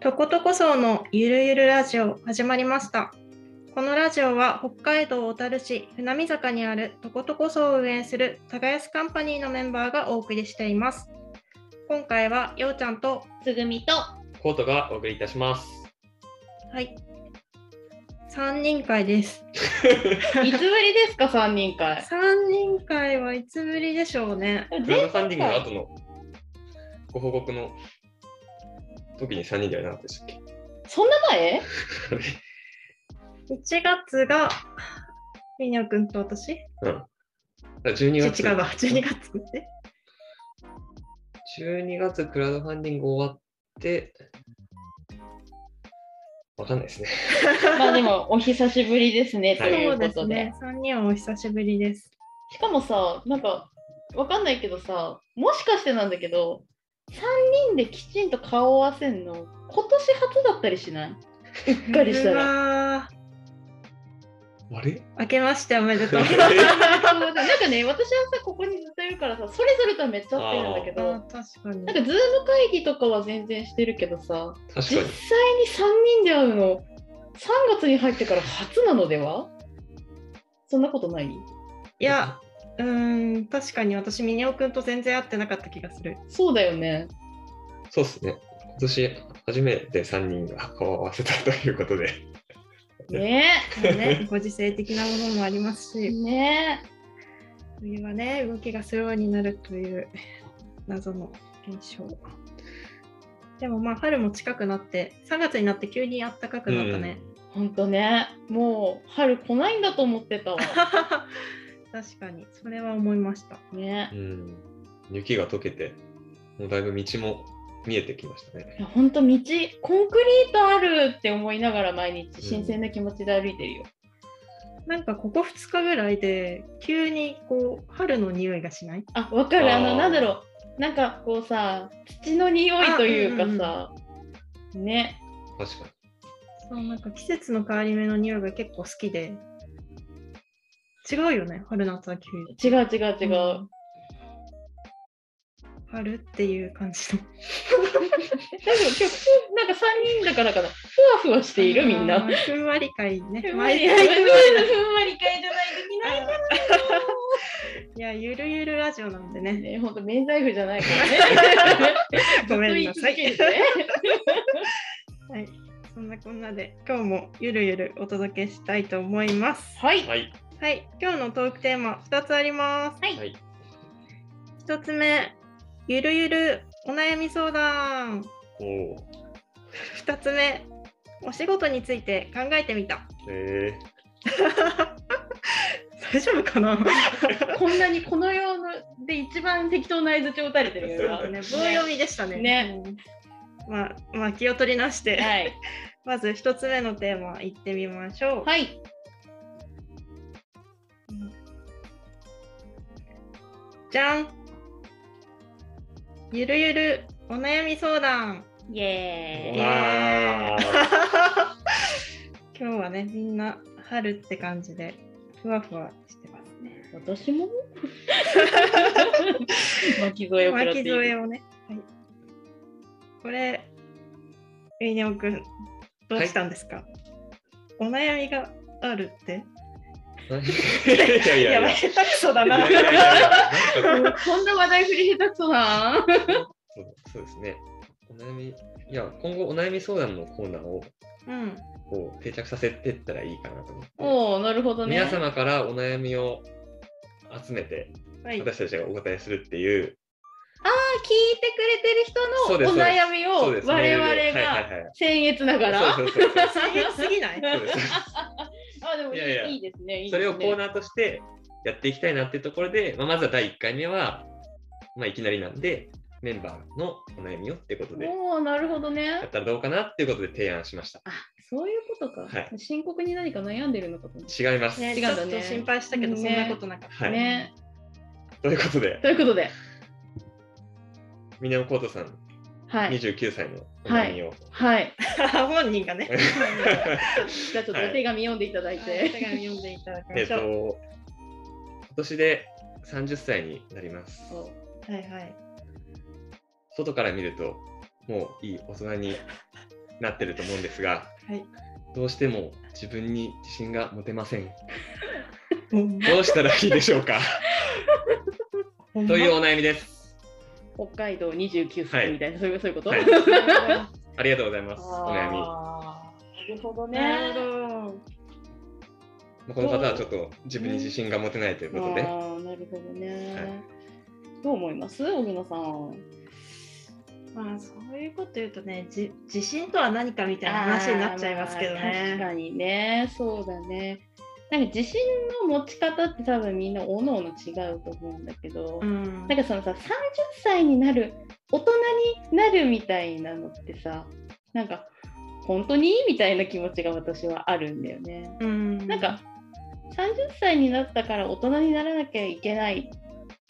とことこそうのゆるゆるラジオ始まりました。このラジオは北海道小樽市船見坂にあるとことこそうを運営する耕すカンパニーのメンバーがお送りしています。今回はようちゃんと、つぐみとコートがお送りいたします。はい、3人会です。いつぶりですか3人会？3人会はいつぶりでしょうね。クラウドファンディングの後のご報告の時に3人ではなかったでしたっけ？そんな前？1月がみにょくんと私？うん。あ12月。違うわ、12月って？12月クラウドファンディング終わって、わかんないですね。まあでもお久しぶりですねとはいいうそうことで,、ですね。3人はお久しぶりです。しかもさなんかわかんないけどさもしかしてなんだけど3人できちんと顔を合わせんの今年初だったりしない？うっかりしたら。ら。あれ？明けましておめでとう。なんかね私はさここにずっといるからさそれぞれとはめっちゃ会ってるんだけあど確かになん。かズーム会議とかは全然してるけどさ実際にに。3人で会うの3月に入ってから初なのでは？そんなことない？いや、うーん、確かに私、ミニオくんと全然会ってなかった気がする。そうだよね。そうですね。今年初めて3人が顔を合わせたということで。ねまあね、ご時世的なものもありますえ。し、ね冬はね、動きがスローになるという謎の現象。でもまあ、春も近くなって、3月になって急に暖かくなったね。え。ほんとね。もう春来ないんだと思ってたわ。確かに、それは思いました。ねう。ん。雪が溶けて、もうだいぶ道も見えてきましたねい。やほんと道、コンクリートあるって思いながら毎日新鮮な気持ちで歩いてるよ。なんかここ2日ぐらいで急にこう春の匂いがしない？あ、わかる。あの、なんだろう。なんかこうさ、土の匂いというかさ、ね。確かに。そうなんか季節の変わり目の匂いが結構好きで違うよね春夏秋冬違う違う違う。春っていう感じの大丈夫今日なんか3人だからかな。ふわふわしているみんな。ふんわり会ねふんわり会じゃないときないか いやゆるゆるラジオなんでねらね。ほんと免罪符じゃないからね。ごめんなさい はいそんなこんなで今日もゆるゆるお届けしたいと思いますはい。はい。はい今日のトークテーマ2つありますはい。はい。1つ目ゆるゆるお悩み相談おお。2つ目お仕事について考えてみたえ 大丈夫かな？こんなにこの世ので一番適当な相づちを打たれてる。ね棒読みでしたねねうんまあまあ気を取り直して、はい。まず1つ目のテーマいってみましょう、はい。じゃん。ゆるゆるお悩み相談。イエーイ。今日はねみんな春って感じでふわふわしてますね。私も？巻き添えを巻き。添えをね。はい、これ、ウイネオくん、どうしたんですか、お悩みがあるって？いやいやいや。下手くそだな。こんな話題振り下手くそな。そうそうですね。お悩み、いや、今後お悩み相談のコーナーをうん。こう定着させていったらいいかなと思って。おお、なるほどね。皆様からお悩みを集めて、はい。私たちがお答えするっていう、あー聞いてくれてる人のお悩みを我々が僭越ながら。僭越すぎないあでもいいいやいやいいですね。いいそれですねをコーナーとしてやっていきたいなっていうところで、まあ、まずは第1回目は、まあ、いきなりなんで、メンバーのお悩みをってことで、やおお、なるほどねっ。たらどうかなっていうことで提案しました。あそういうことか。はい深刻に何か悩んでるのかと思っ違います。ね、違うんだねちょっと心配したけど、ねそんなことなかった。はいたね。ということで、ということで、ミネオコートさん、はい。29歳のお悩みを。はい。本人がね。じゃあちょっとはいお手紙読んでいただいはいて。手紙読んでいただきえっましょう。と、今年で30歳になります。はいはい。外から見ると、もういい大人になってると思うんですが、はい。どうしても自分に自信が持てません。どうしたらいいでしょうか？というお悩みです。北海道29歳みたいな、そういうそういうこと、はいな ありがとうございます。お悩み。なるほどね。るほど。まあこの方はちょっと自分に自信が持てないということで、あーなるほどね。はいどう思います？荻野さん。まあそういうこと言うとね、じ自信とは何かみたいな話になっちゃいますけどあーまあ確ね。かにね、そうだね。なんか自信の持ち方って多分みんなおのおの違うと思うんだけど、うんなんかそのさ30歳になる大人になるみたいなのってさなんか本当にみたいな気持ちが私はあるんだよね。うんなんか30歳になったから大人にならなきゃいけない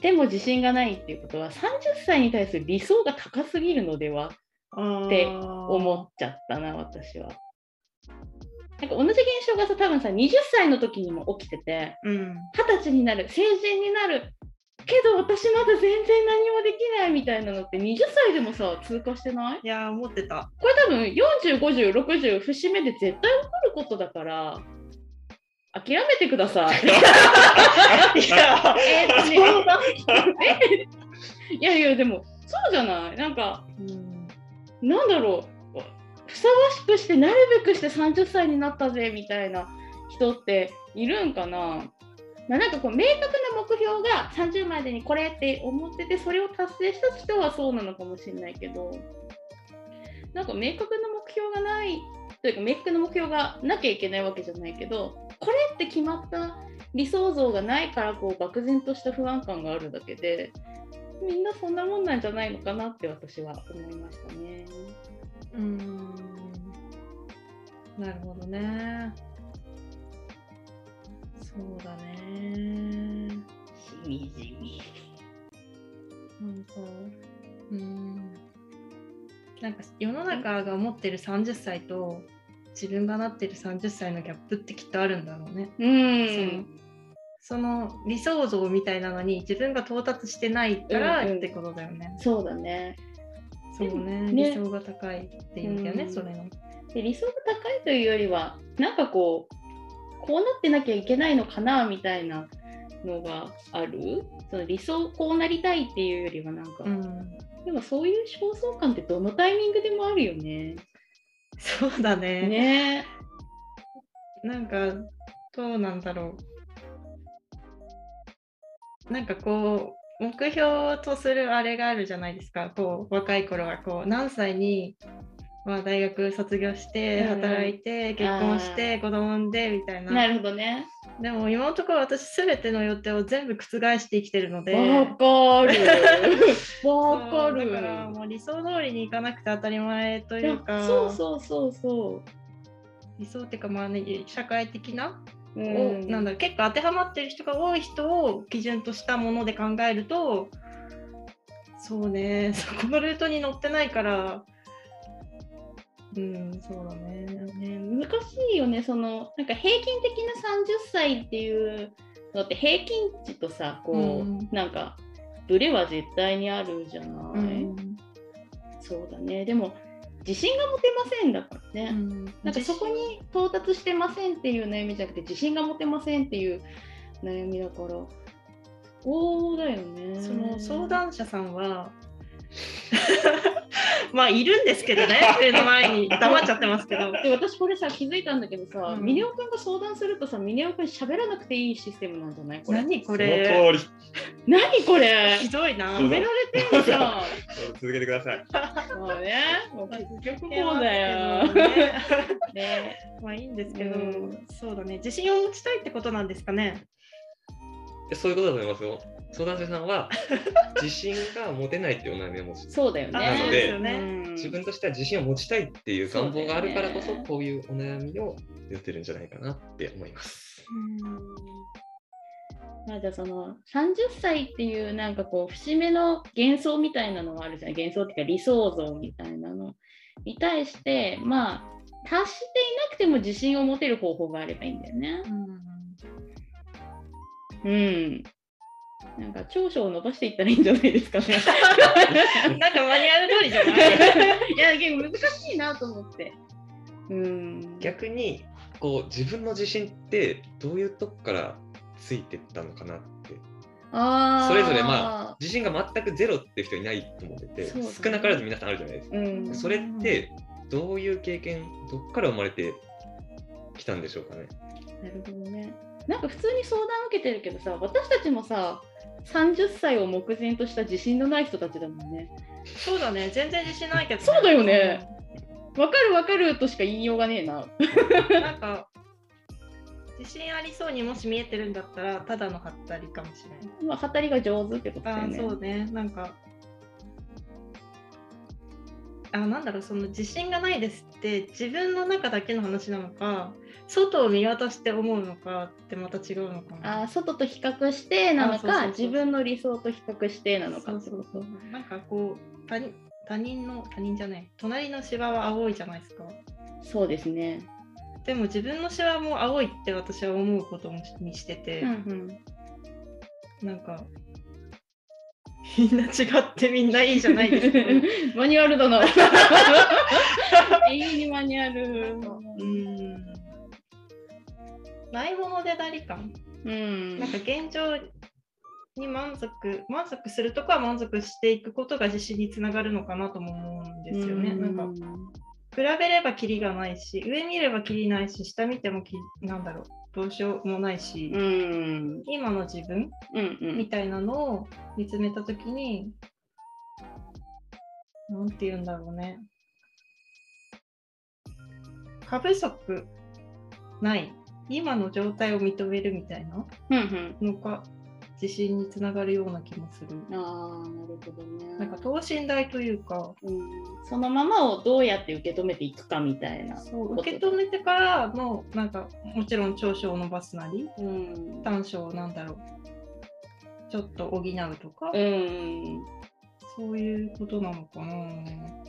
でも自信がないっていうことは30歳に対する理想が高すぎるのではって思っちゃったな私は。なんか同じ現象がさ多分さ20歳の時にも起きててうん。二十歳になる成人になるけど私まだ全然何もできないみたいなのって20歳でもさ通過してない？いやー、思ってた。これ多分405060節目で絶対起こることだから諦めてください。いや えーっとね え？いやいやでもそうじゃない？なんかうんなんだろう？ふさわしくしてなるべくして30歳になったぜみたいな人っているんかな？まあ、なんかこう明確な目標が30までにこれって思っててそれを達成した人はそうなのかもしれないけどなんか明確な目標がないというか明確な目標がなきゃいけないわけじゃないけどこれって決まった理想像がないからこう漠然とした不安感があるだけでみんなそんなもんなんじゃないのかなって私は思いましたね。うん。なるほどね。そうだね。しみじみ。なんか、うん。なんか世の中が思ってる30歳と自分がなってる30歳のギャップってきっとあるんだろうね。うん。その理想像みたいなのに自分が到達してないからうんうんってことだよね。そうだね。そうねね。理想が高いっていうよね、うん。それの。で理想が高いというよりはなんかこうこうなってなきゃいけないのかなみたいなのがある？その理想こうなりたいっていうよりはなんか、うん、でもそういう焦燥感ってどのタイミングでもあるよね。そうだね。ね。なんかどうなんだろう。なんかこう目標とするあれがあるじゃないですか。こう若い頃はこう何歳に、まあ、大学卒業して働いて、結婚して子供産んでみたいな。なるほどね。でも今のところ私すべての予定を全部覆して生きてるので。わかる。わかる。だからもう理想通りにいかなくて当たり前というか。そうそうそうそ理想っていうかまあね社会的な、う。をなんだ結構当てはまってる人が多い人を基準としたもので考えるとそうね そこのルートに乗ってないからうんそうだね。ね、難しいよねそのなんか平均的な30歳っていうのって平均値とさこう、うん。なんかブレは絶対にあるじゃない、うん。そうだね。でも自信が持てませんだからね、うん。なんかそこに到達してませんっていう悩みじゃなくて自信が持てませんっていう悩みだから。そうだよね。その相談者さんは まあいるんですけどね目の前に黙っちゃってますけど。で私これさ気づいたんだけどさ、うん。ミネオくんが相談するとさミネオくん喋らなくていいシステムなんじゃない？これ。何こそれの通り。何これ？ひどいな。褒められてんじゃん。続けてください。もうねもう結局こうこだよ。うねねまあいいんですけど、うん。そうだね。自信を持ちたいってことなんですかね。えそういうことだと思いますよ。相談者さんは 自信が持てないっていうお悩みを持つ。そうだよねあそうですよねうん自分としては自信を持ちたいっていう願望があるからこそねこういうお悩みを言ってるんじゃないかなって思います。まあじゃあその30歳っていうなんかこう節目の幻想みたいなのがあるじゃん幻想っていうか理想像みたいなのに対してまあ達していなくても自信を持てる方法があればいいんだよね。うん。なんか長所を伸ばしていったらいいんじゃないですかね。なんかマニュアル通りじゃない？いや、結構難しいなと思って。うん。逆にこう自分の自信ってどういうとこからついてったのかなってあーそれぞれま自信が全くゼロっていう人いないと思ってて、ね少なからず皆さんあるじゃないですか、うん。それってどういう経験どっから生まれてきたんでしょうかねなるほどね。なんか普通に相談受けてるけどさ、私たちもさ、30歳を目前とした自信のない人たちだもんね。そうだね、全然自信ないけど、そうだよね。わかるわかるとしか言いようがねえな。うんなんか、自信ありそうにもし見えてるんだったら、ただのハったりかもしれない。まあ、語りが上手ってことだよね。そうね、なんか、あなんだろう、その自信がないですって、自分の中だけの話なのか、外を見渡して思うのかってまた違うのかな。あー外と比較してなのか自分の理想と比較してなのかそうそうそうなんかこう他人、他人の、他人じゃない、隣の芝は青いじゃないですか。そうですね。でも自分の芝も青いって私は思うことにしてて、うんなんか、みんな違ってみんないいじゃないですか。マニュアルだな。永遠にマニュアル。うん。ないものでだり感。うんなんか現状に満足、満足するとこは満足していくことが自信につながるのかなとも思うんですよね。なんか、比べればキリがないし、上見ればキリないし、下見てもきなんだろう、どうしようもないし、うん今の自分うんうんみたいなのを見つめたときに、なんて言うんだろうね。過不足ない、今の状態を認めるみたいなのが自信につながるような気もする。ああなるほどね。なんか等身大というか、うんそのままをどうやって受け止めていくかみたいな。そう受け止めてからの、なんかもちろん長所を伸ばすなり、うん短所をなんだろう、ちょっと補うとか、うんそういうことなのかな。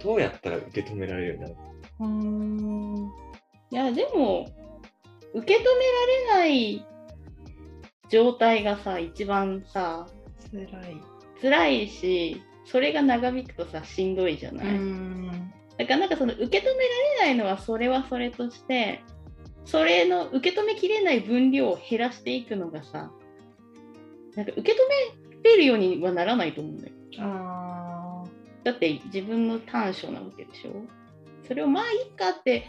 どうやったら受け止められるようになるういやでも受け止められない状態がさ一番さ辛い。辛いしそれが長引くとさしんどいじゃない、ん。だからなんかその受け止められないのはそれはそれとしてそれの受け止めきれない分量を減らしていくのがさなんか受け止めれるようにはならないと思うんだよあだって自分の短所なわけでしょ？それをまあいいかって、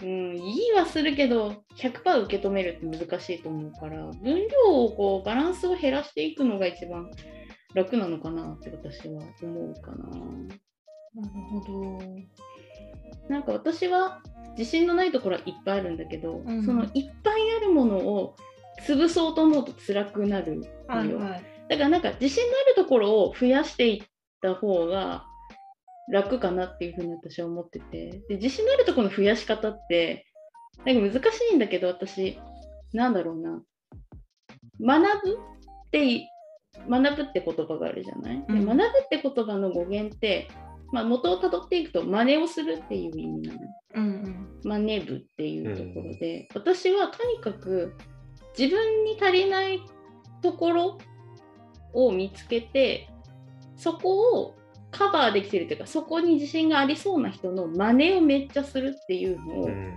うん、言いはするけど100%受け止めるって難しいと思うから分量をこうバランスを減らしていくのが一番楽なのかなって私は思うかな。ーなるほど。なんか私は自信のないところはいっぱいあるんだけど、うんそのいっぱいあるものを潰そうと思うと辛くなるのよ。はい。だからなんか自信のあるところを増やしていった方が楽かなっていうふうに私は思ってて。で自信のあるところの増やし方ってなんか難しいんだけど私なんだろうな。学ぶって学ぶって言葉があるじゃない、でうん。学ぶって言葉の語源って、まあ、元をたどっていくと真似をするっていう意味なの。うん。真似部っていうところで、私はとにかく自分に足りないところを見つけてそこをカバーできてるというかそこに自信がありそうな人の真似をめっちゃするっていうのをうん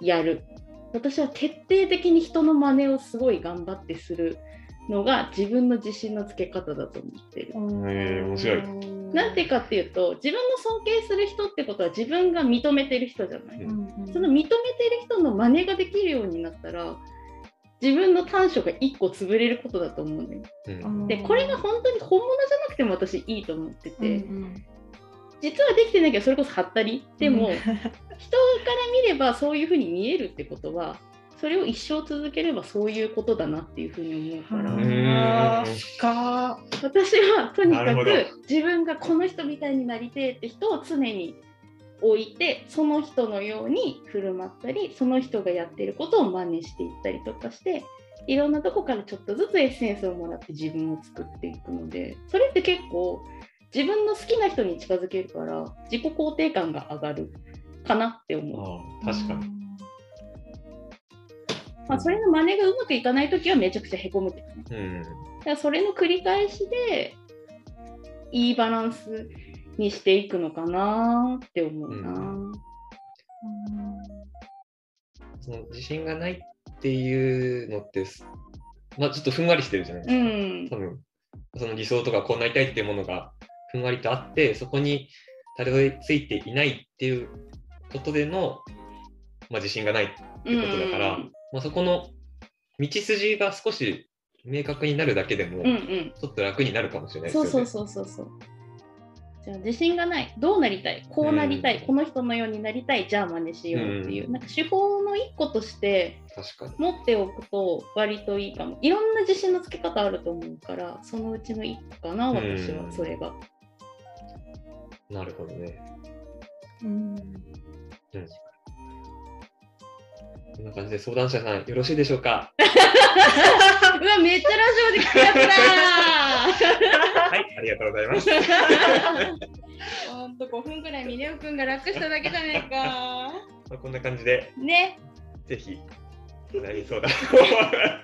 やる。私は徹底的に人の真似をすごい頑張ってするのが自分の自信のつけ方だと思ってる。面白いなんていうかっていうと自分の尊敬する人ってことは自分が認めてる人じゃない。うんうんその認めてる人の真似ができるようになったら自分の短所が1個潰れることだと思うね。うん。でこれが本当に本物じゃなくても私いいと思ってて、うん実はできてないけどそれこそはったりでも、うん。人から見ればそういうふうに見えるってことはそれを一生続ければそういうことだなっていうふうに思うから、うん。私はとにかく自分がこの人みたいになりてえって人を常に置いてその人のように振る舞ったりその人がやってることを真似していったりとかしていろんなとこからちょっとずつエッセンスをもらって自分を作っていくのでそれって結構自分の好きな人に近づけるから自己肯定感が上がるかなって思う。ああ確かに。まあ、それの真似がうまくいかないときはめちゃくちゃへこむけどね。うん。だからそれの繰り返しでいいバランスにしていくのかなって思うな。うその自信がないっていうのってす、まあちょっとふんわりしてるじゃないですうか。ん、多分、その理想とかこうなりたいっていうものがふんわりとあって、そこにたどり着いていないっていうことでの、まあ、自信がないってことだから、うんまあ、そこの道筋が少し明確になるだけでも、うんうん、ちょっと楽になるかもしれないですよね。そうそうそうそうそう。じゃあ自信がない、どうなりたい、こうなりたい、うん。この人のようになりたい、じゃあ真似しようっていう、うん。なんか手法の一個として確かに。持っておくと割といいかも。いろんな自信のつけ方あると思うから、そのうちの一個かな、私はうん。それが。なるほどね。うん。うん。こんな感じで相談者さん、よろしいでしょうか？うわ、めっちゃラジオで聞くやつだはい、ありがとうございます。ー ほんと5分ぐらいミネオくんが楽しただけじゃねえか。まあ、こんな感じで、ね、ぜひ、お悩み相談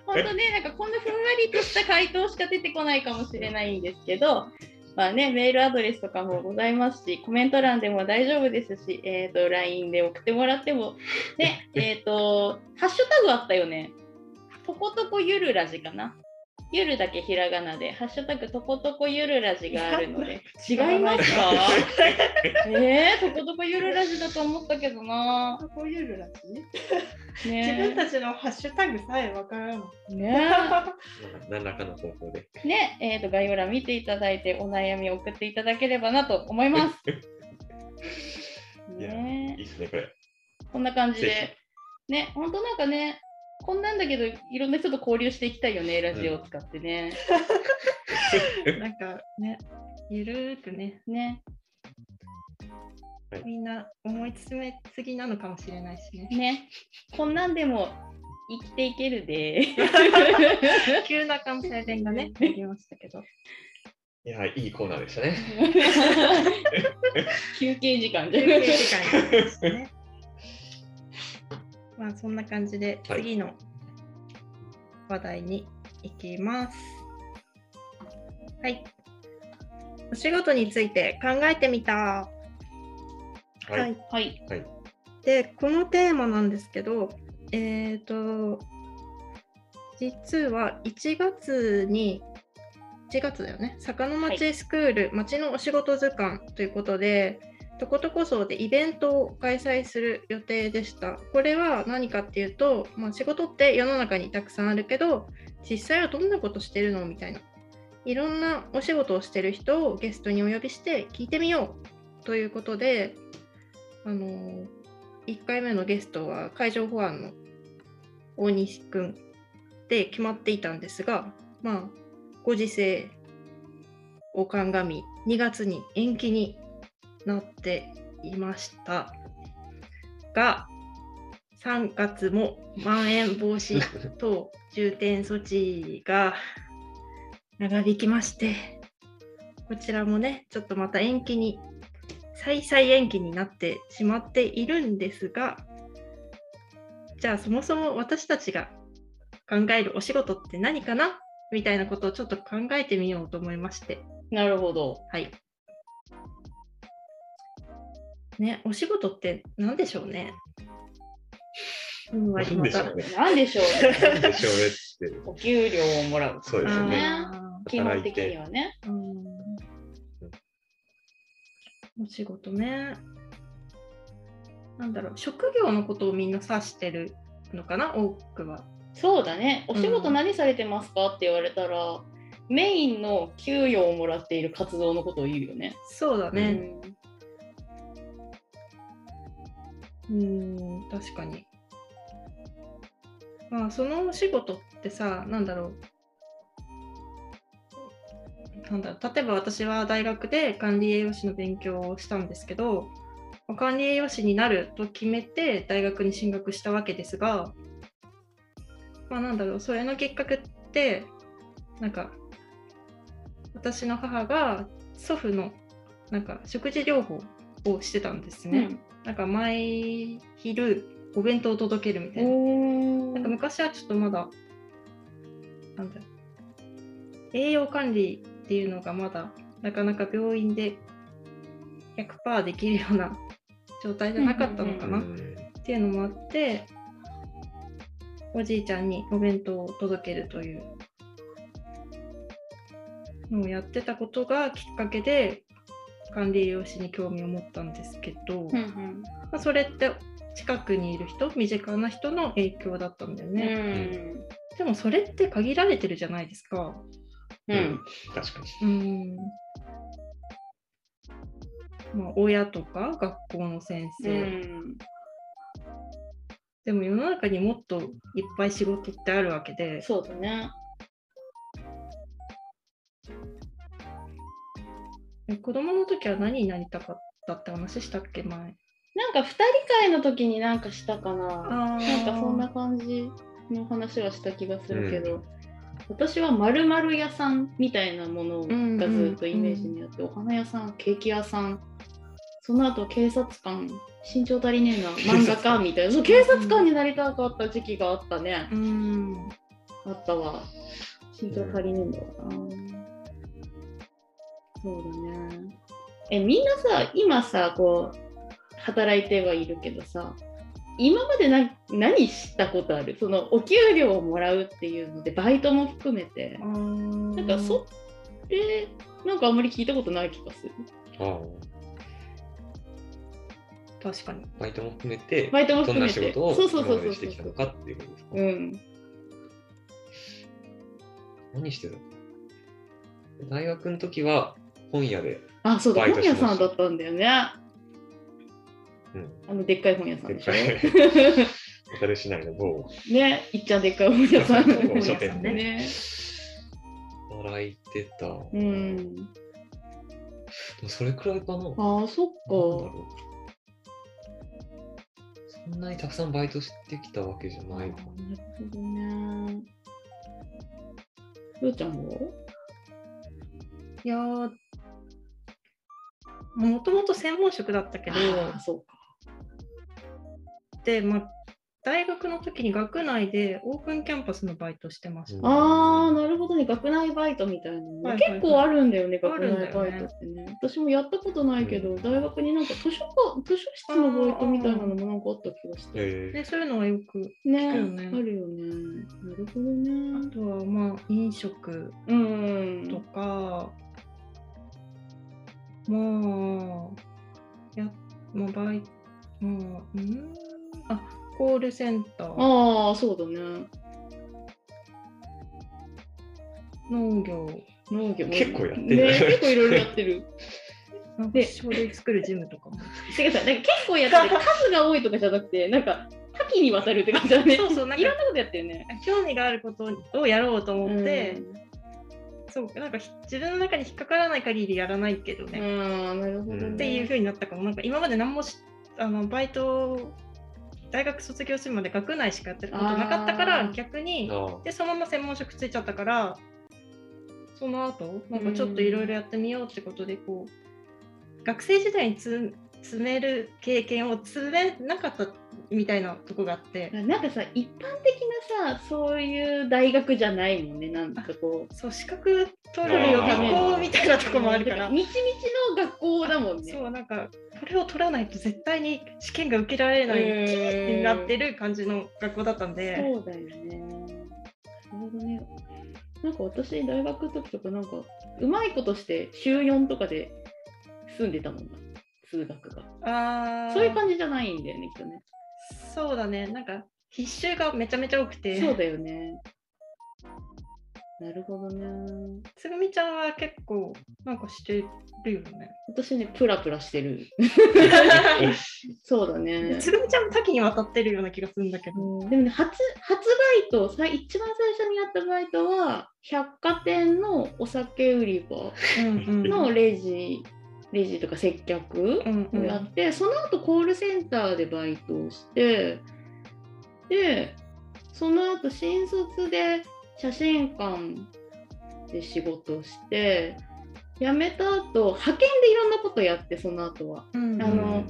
ほんとね、なんかこんなふんわりとした回答しか出てこないかもしれないんですけど、まあね、メールアドレスとかもございますし、コメント欄でも大丈夫ですし、えっ、と、LINE で送ってもらっても、ね、えっ、と、ハッシュタグあったよね。とことこゆるラジかな。ゆるだけひらがなで、ハッシュタグとことこゆるラジがあるので、違いますか？えー、とことこゆるラジだと思ったけどな。こういうラジ自ね分たちのハッシュタグさえわからん。ね 何らかの方法で。ね、えー、と概要欄見ていただいてお悩みを送っていただければなと思います。いや、いねいですね、これ。こんな感じぜで、ね、本当なんかね、こんなんだけど、いろんな人と交流していきたいよね、ラジオを使ってね。なんかね、ゆるーくね、ね、みんな思い詰めすぎなのかもしれないしね。ね、こんなんでも生きていけるで。急な関西弁がね、ありましたけど。いや、いいコーナーでしたね。休憩時間じゃ休憩時間になりましたね。まあそんな感じではい次の話題に行きます。はい。お仕事について考えてみた。ははいい。はい。はい。で、このテーマなんですけど、えっ、と、実は1月に、1月だよね、坂の町スクール、町のお仕事図鑑ということで、とことこそでイベントを開催する予定でした。これは何かっていうと、まあ、仕事って世の中にたくさんあるけど、実際はどんなことしてるのみたいな。いろんなお仕事をしてる人をゲストにお呼びして聞いてみようということで、あの1回目のゲストは海上保安の大西くんで決まっていたんですが、まあ、ご時世を鑑み2月に延期になっていました。が3月もまん延防止等重点措置が長引きましてこちらもねちょっとまた延期に再々延期になってしまっているんですがじゃあそもそも私たちが考えるお仕事って何かな？みたいなことをちょっと考えてみようと思いまして。なるほど。はいねお仕事って何でしょうねうん割りまたなんでしょうね。なんでしょう。なんでしょうねって。お給料をもらう。そうですよね。あ基本的にはね。ーうんお仕事ねなんだろう職業のことをみんな指してるのかな？多くはそうだね。お仕事何されてますかって言われたら、メインの給与をもらっている活動のことを言うよね。そうだねうんうん確かに。まあそのお仕事ってさなんだろう。なんだろう。例えば私は大学で管理栄養士の勉強をしたんですけど管理栄養士になると決めて大学に進学したわけですがまあなんだろう。それのきっかけってなんか私の母が祖父のなんか食事療法をしてたんですね。なんか毎昼お弁当を届けるみたいな。なんか昔はちょっとまだ、なんだ栄養管理っていうのがまだなかなか病院で100%できるような 状態じゃなかったのかな、っていうのもあっておじいちゃんにお弁当を届けるというのをやってたことがきっかけで管理栄養士に興味を持ったんですけど、うんうん。まあ、それって近くにいる人身近な人の影響だったんだようね、ん。でもそれって限られてるじゃないですか。ううん。ん、確かに。うん。まあ親とか学校の先う生、ん。でも世の中にもっといっぱい仕事ってあるわけで。そうだね。子供の時は何になりたかったって話したっけ前？なんか二人会の時になんかしたかな。なんかそんな感じの話はした気がするけど、私はまるまる屋さんみたいなものがずっとイメージにあって、お花屋さん、ケーキ屋さん、その後警察官、身長足りねえな、漫画家みたいな、そう警察官になりたかった時期があったね。うんあったわ。身長足りねえんだわな。そうだね。え、みんなさ、今さ、こう、働いてはいるけどさ、今までな何したことある？そのお給料をもらうっていうので、バイトも含めて。ななんかそれ、なんかあんまり聞いたことない気がする。ああ確かにバイトも含めて、バイトもどんな含めて。仕事をそうそうそうそうしてきたのかっていうことですか？うん。何してた大学の時は本屋で、あ、そうだ、本屋さんだったんだよね。うん、あの、でっかい本屋さんでしょ。小樽市内の某ね、いっちゃんでっかい本屋さん。某書店でね。働いてた。うん。それくらいかな。ああ、そっか。そんなにたくさんバイトしてきたわけじゃないかなるほどね。ふーちゃんも？いやーもともと専門職だったけどああ、そうか。で、まあ、大学の時に学内でオープンキャンパスのバイトしてました。うんああ、なるほどね。学内バイトみたいなのね、はいはいはい結構あるんだよね、あ学内バイトってね。私もやったことないけど、大学になんか図書館図書室のバイトみたいなのもなんかあった気がして。えでそういうのはよく、ね聞くよねあるよね。なるほどねあ。とはまあ飲食うん。とか、まあ、や、まあ、バイまあ、うんあ、コールセンター、ああ、そうだね。農業、農業結構やってるね。結構いろいろやってる。で書類作るジムとかも。てかさ、なんか結構やってる。数が多いとかじゃなくて、なんか多岐にわたるって感じだね。そうそうなんかいろんなことやってるね。興味があることをやろうと思って、うんそうなんかひ自分の中に引っかからない限りやらないけどね、ああ、なるほど、ね。っていう風になったかも。なんか今まで何もしあのバイト大学卒業するまで学内しかやってることなかったから逆にでそのまま専門職ついちゃったからその後なんかちょっといろいろやってみようってことでこう学生時代につ詰める経験を詰めなかったみたいなとこがあってなんかさ、一般的なさ、そういう大学じゃないもんね、なんかこう。そう資格取るよ学校みたいなとこもあるからみちみちの学校だもんね。そうなんかこれを取らないと絶対に試験が受けられないうんキーになってる感じの学校だったんでそうだよね。なるほどね。なんか私、大学の時とか、なんか、うまいことして週4とかで住んでたもんな、通学が。あーそういう感じじゃないんだよね、きっとね。そうだねなんか必修がめちゃめちゃ多くてそうだよね。なるほどね。つぐみちゃんは結構なんかしてるよね私ね、プラプラしてる。そうだね。つぐみちゃんも多岐にわたってるような気がするんだけど、うんでもね、初初バイト、さ一番最初にやったバイトは、百貨店のお酒売り場のレジ、レジとか接客うんうん。をやって、その後コールセンターでバイトをして、で、その後新卒で写真館で仕事をして、辞めた後、派遣でいろんなことやって、その後は。うん。あの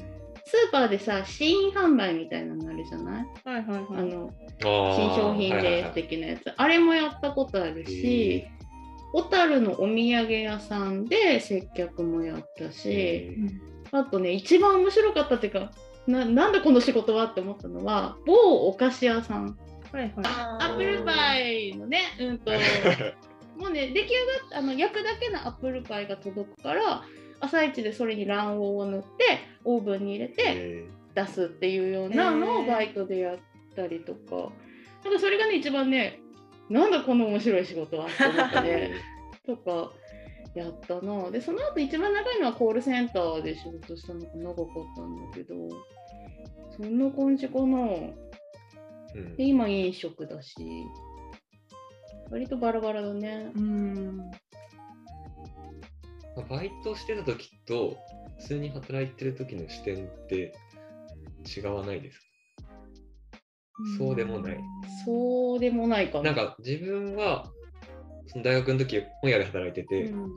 スーパーでさ試飲販売みたいなのあるじゃない？はいはいはい。あのあ新商品ではいはいはい。的なやつ、あれもやったことあるしへ小樽のお土産屋さんで接客もやったし、へあとね一番面白かったっていうかななんだこの仕事はって思ったのは某お菓子屋さん。はいはい。アップルパイのねうんと もうね出来上がったあの焼くだけのアップルパイが届くから朝一でそれに卵黄を塗ってオーブンに入れてへ出すっていうようなのをバイトでやったりとか、なんかそれがね一番ねなんだこの面白い仕事はって思ってね。とかやったな。でその後一番長いのはコールセンターで仕事したのが長かったんだけどそんな感じかな。うん。で今飲食だし割とバラバラだね。うん。まあバイトしてた時と普通に働いてる時の視点って違わないですか？そうでもない。そうでもないかな。なんか自分はその大学の時本屋で働いてて、うん。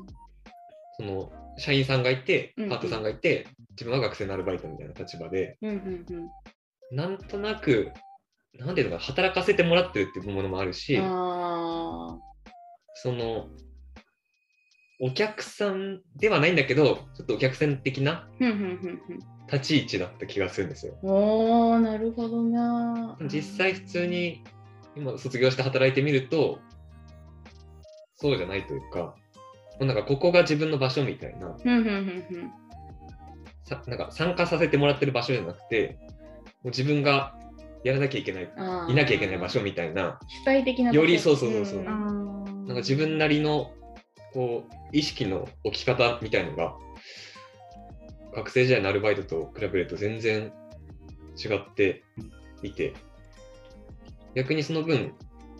その社員さんがいてうんうん。パートさんがいて、自分は学生のアルバイトみたいな立場でうんうんうん。なんとなくなんていうのかな働かせてもらってるっていうものもあるしあそのお客さんではないんだけどちょっとお客さん的な立ち位置だった気がするんですよ。おーなるほどな。実際普通に今卒業して働いてみるとそうじゃないというかなんかここが自分の場所みたいなさなんか参加させてもらってる場所じゃなくてもう自分がやらなきゃいけないいなきゃいけない場所みたいな主体的なよりそうそうそうそう。うん。あなんか自分なりのこう意識の置き方みたいのが学生時代のアルバイトと比べると全然違っていて逆にその分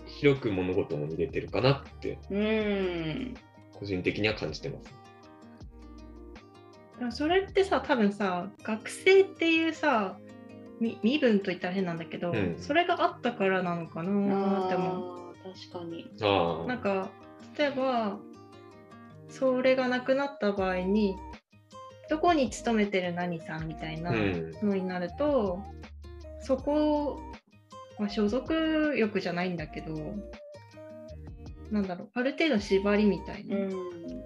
広く物事も見れてるかなってうん個人的には感じてます。あ。それってさ、多分さ、学生っていうさ、み身分と言ったら変なんだけど、うんそれがあったからなのかなって思う。確かにあなんか例えばそれがなくなった場合にどこに勤めてる何さんみたいなうん。のになると、そこ、まあ、所属欲じゃないんだけどなんだろうある程度縛りみたいな、うん。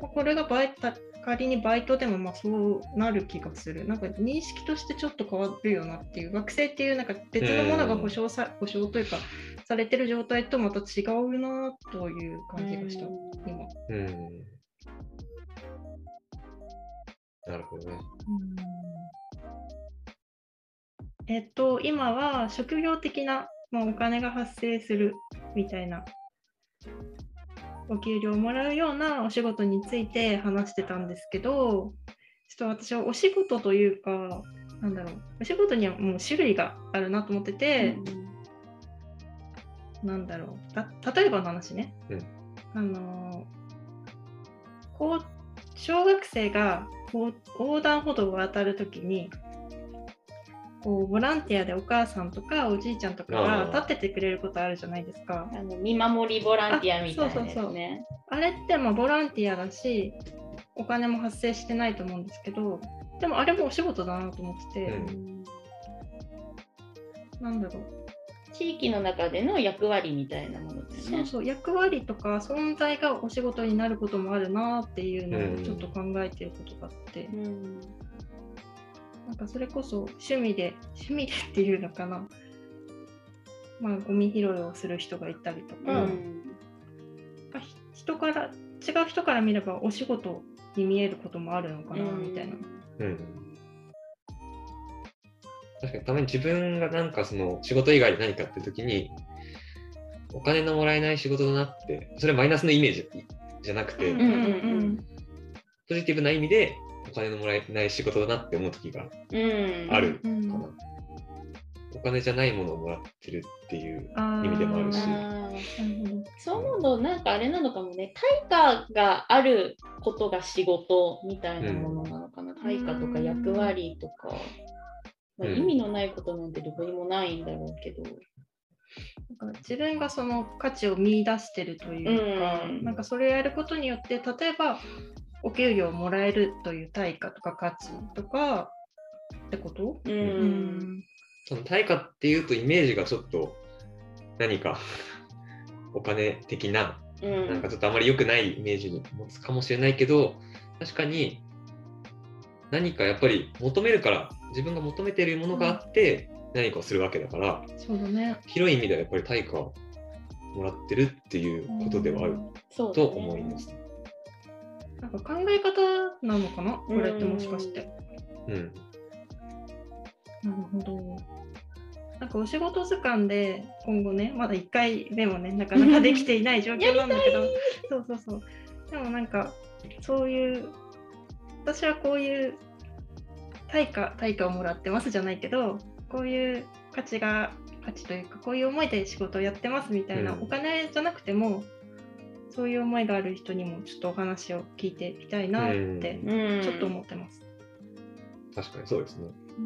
まあこれがバイト仮にバイトでもまあそうなる気がする。なんか認識としてちょっと変わるよなっていう。学生っていうなんか別のものが保障さ、保障というかされてる状態とまた違うなという感じがした、今。うんなるほどね。えっと、今は職業的な、まあ、お金が発生するみたいな、お給料をもらうようなお仕事について話してたんですけど、ちょっと私はお仕事というか、なんだろう、お仕事にはもう種類があるなと思ってて、なんだろう、た例えばの話ね、うん。あのこう小学生がこう横断歩道を渡るときに、こうボランティアでお母さんとかおじいちゃんとかが立っててくれることあるじゃないですか。あの見守りボランティアみたいなやつあそうそうそうね。あれってまあボランティアだし、お金も発生してないと思うんですけど、でもあれもお仕事だなと思ってて、うんなんだろう。地域の中での役割みたいなものだよね。そうそう役割とか存在がお仕事になることもあるなっていうのをちょっと考えてることがあって、うん。なんかそれこそ趣味で趣味でっていうのかな。まあゴミ拾いをする人がいたりとうか、ん。まあひ人から違う人から見ればお仕事に見えることもあるのかなみたいな。うん確かにたまに自分がなんかその仕事以外で何かって時にお金のもらえない仕事だなってそれはマイナスのイメージじゃなくて、うんうんうん。ポジティブな意味でお金のもらえない仕事だなって思う時がうん。あるかうんな、お金じゃないものをもらってるっていう意味でもあるし。そう思うとなんかあれなのかもね。対価があることが仕事みたいなものなのかな、対価とか役割とか、まあ、うん。意味のないことなんてどこにもないんだろうけど、なんか自分がその価値を見出してるというか、うん。なんかそれをやることによって例えばお給料をもらえるという対価とか価値とかてこと？う。うんん。その対価っていうとイメージがちょっと何かお金的なうん。なんかちょっとあまり良くないイメージに持つかもしれないけど確かに何かやっぱり求めるから自分が求めているものがあって何かをするわけだからそうだね。広い意味ではやっぱり対価をもらってるっていうことではあると思います。なんか考え方なのかな？これってもしかして。うんなるほど。なんかお仕事図鑑で今後ね、まだ1回目もね、なかなかできていない状況なんだけど、そうそうそう。でもなんか、そういう、私はこういう対価、対価をもらってますじゃないけど、こういう価値が、価値というか、こういう思いで仕事をやってますみたいな、うんお金じゃなくても、そういう思いがある人にもちょっとお話を聞いてみたいなって、うんちょっと思ってます。確かにそうですねう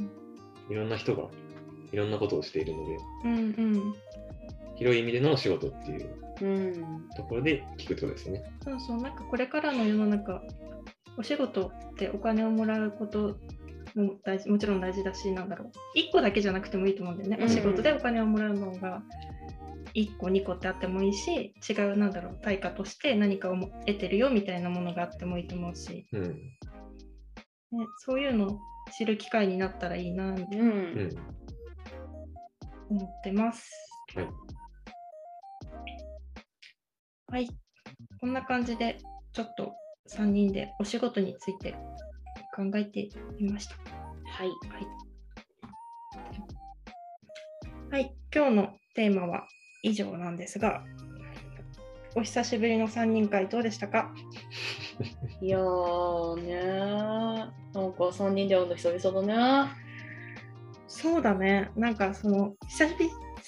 ん。いろんな人がいろんなことをしているのでうんうん。広い意味での仕事っていううんところで聞くってことですね。そうそう、なんかこれからの世の中、お仕事ってお金をもらうことも大事もちろん大事だし、なんだろう、1個だけじゃなくてもいいと思うんだよね。うんお仕事でお金をもらうのが1個、2個ってあってもいいし、違う、なんだろう、対価として何かをも得てるよみたいなものがあってもいいと思うし、うん。ね、そういうのを知る機会になったらいいなって。思ってます。はい。はい、こんな感じでちょっと3人でお仕事について考えてみました。はい。はい、はい、今日のテーマは以上なんですが、お久しぶりの3人会どうでしたか？いやーねー。なんか3人で会うの久々だね。そうだね、なんかその久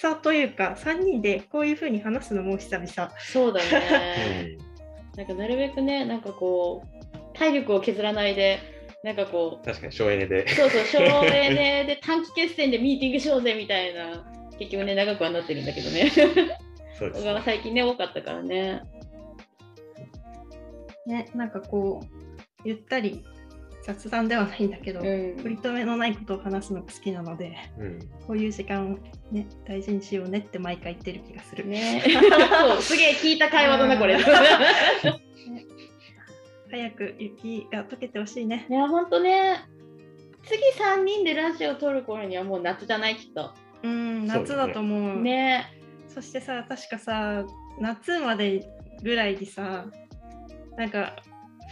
々というか、3人でこういうふうに話すのも久々。そうだね なんかなるべくねなんかこう体力を削らないでなんかこう確かに省エネで。そうそう、省エネ で短期決戦でミーティングしようぜみたいな、結局ね、長くはなってるんだけどね。そうです、が最近ね、多かったからね。ね、なんかこう、ゆったり雑談ではないんだけど、うん取り留めのないことを話すのが好きなので、うん。こういう時間をね、大事にしようねって毎回言ってる気がする。ね そう、すげえ聞いた会話だな、これ。い 早く雪が溶けてほしいね。や、ほんとね、次3人でラジオ撮る頃にはもう夏じゃない、きっと。うん、夏だと思う。ね。そしてさ、確かさ、夏までぐらいにさ、なんか、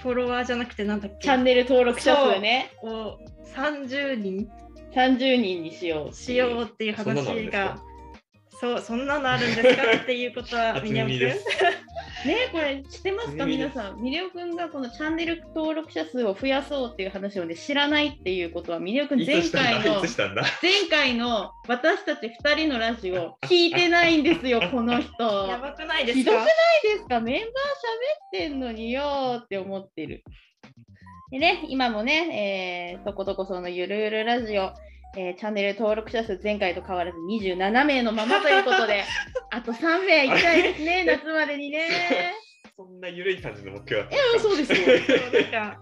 フォロワーじゃなくてなんだっけ？チャンネル登録者数ね、を30人？30人にしよう。しようっていう話が、そう、そんなのあるんですかっていうことは、初みにゃんくん？ねこれ知ってますか？皆さん。ミレオくんがこのチャンネル登録者数を増やそうっていう話をね知らないっていうことはミレオくんい前つしたんだ回の前回の私たち2人のラジオ聞いてないんですよ この人。やばくないですひどくなかいですか？メンバー喋ってんのによーって思ってる。でね、今もね、えー、とことこそのゆるゆるラジオ、えーチャンネル登録者数前回と変わらず27名のままということで、あと3名いきたいですね、夏までにね。そんな緩い感じの？目標だったえ、そうですよ。そうなんか、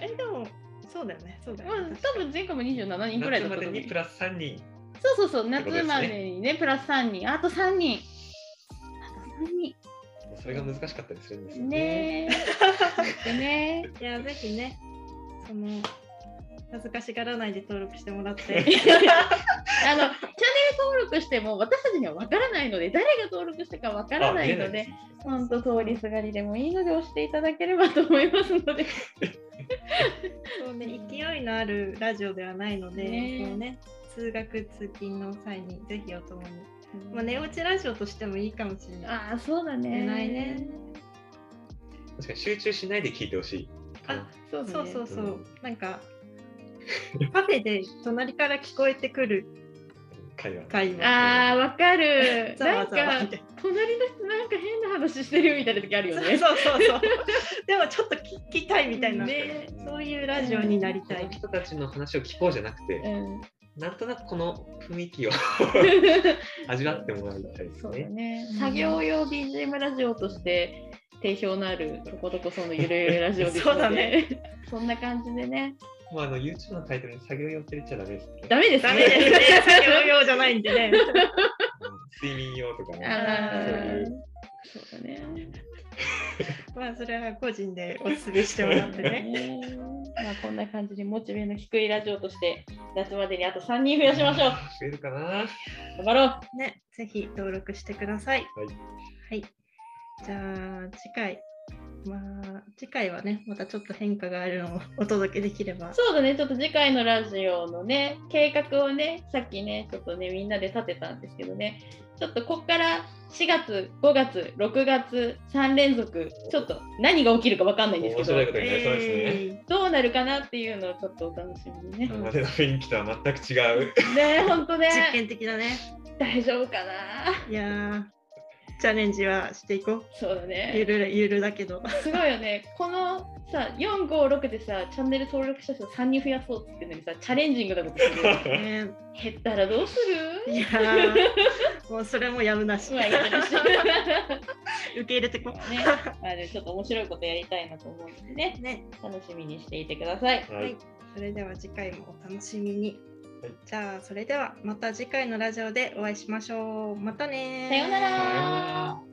え、でも、そうだよね、そうだまあよね。多分前回も27人くらいだったと思うでにプラス3人。そうそうそう、夏までにね、プラス3人、あと3人。あと3人。それが難しかったりするんですよね。ね ね。いや、ぜひね、その、恥ずかしがらないで登録してもらって。あのチャンネル登録しても私たちには分からないので誰が登録したか分からないので本当通りすがりでもいいので押していただければと思いますので。そうね、勢いのあるラジオではないので、ねこのね、通学、通勤の際にぜひお供に。まあ、寝落ちラジオとしてもいいかもしれない。ああそうだね。ないね。確かに集中しないで聞いてほしい。あそうだね。そうそうそう、うん。なんか、カフェで隣から聞こえてくる会話。会話。あー分かる。なんか隣の人なんか変な話してるみたいな時あるよね。そうそうそう。でもちょっと聞きたいみたいな、ね。そういうラジオになりたい。この。人たちの話を聞こうじゃなくて、うん。なんとなくこの雰囲気を味わってもらいたいですそうだね。ねうん。作業用 BGM ラジオとして定評のあるとことこそのゆるゆるラジオですので。そうだね。そんな感じでねまあ、あの YouTube のタイトルに作業用って言っちゃダメですね。ダメですダメですね。作業用じゃないんでね。うん睡眠用とかね。あそうーいうそうだね。まあそれは個人でお勧めしてもらってね。ねまあこんな感じでモチベの低いラジオとして夏までにあと3人増やしましょう。増えるかな頑張ろう。ね、ぜひ登録してください。はい。はい。じゃあ次回。まあ次回はね、またちょっと変化があるのを お届けできれば。そうだね、ちょっと次回のラジオのね、計画をね、さっきね、ちょっとね、みんなで立てたんですけどね、ちょっとこっから4月、5月、6月、3連続、ちょっと何が起きるか分かんないんですけど面白いこ、とになりそうですね。えどうなるかなっていうのをちょっとお楽しみにね。今までの雰囲気とは全く違う。ねほんとねー、実験的だね。大丈夫かな。いやー、チャレンジはしていこう。そうだゆね。るゆるだけど。すごいよね。このさ、4、5、6でさ、チャンネル登録者数3人増やそうって言ってるのにさ、チャレンジングなことする。ね、減ったらどうする？いやー、もうそれもやむなし。まあなし受け入れてこね、まあね、ちょっと面白いことやりたいなと思うのでね、う。ね、楽しみにしていてください。ははいい。それでは次回もお楽しみに。はい。じゃあ、それではまた次回のラジオでお会いしましょう。またねー。さようなら。さようなら